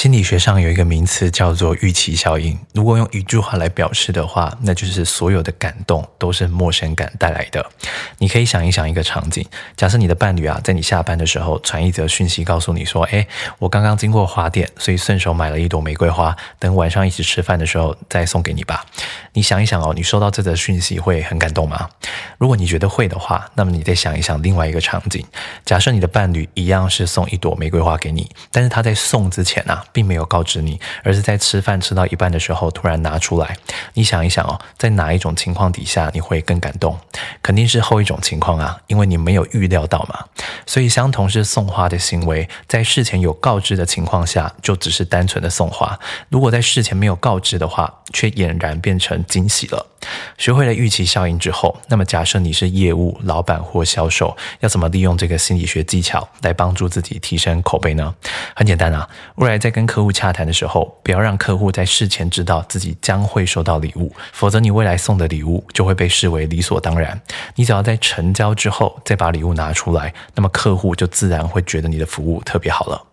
心理学上有一个名词叫做预期效应。如果用一句话来表示的话，那就是所有的感动都是陌生感带来的。你可以想一想一个场景：假设你的伴侣啊，在你下班的时候传一则讯息，告诉你说：“哎，我刚刚经过花店，所以顺手买了一朵玫瑰花，等晚上一起吃饭的时候再送给你吧。”你想一想哦，你收到这则讯息会很感动吗？如果你觉得会的话，那么你再想一想另外一个场景：假设你的伴侣一样是送一朵玫瑰花给你，但是他在送之前啊，并没有告知你，而是在吃饭吃到一半的时候突然拿出来。你想一想哦，在哪一种情况底下你会更感动？肯定是后一种情况啊，因为你没有预料到嘛。所以，相同是送花的行为，在事前有告知的情况下，就只是单纯的送花；如果在事前没有告知的话，却俨然变成惊喜了。学会了预期效应之后，那么假设你是业务老板或销售，要怎么利用这个心理学技巧来帮助自己提升口碑呢？很简单啊，未来在跟跟客户洽谈的时候，不要让客户在事前知道自己将会收到礼物，否则你未来送的礼物就会被视为理所当然。你只要在成交之后再把礼物拿出来，那么客户就自然会觉得你的服务特别好了。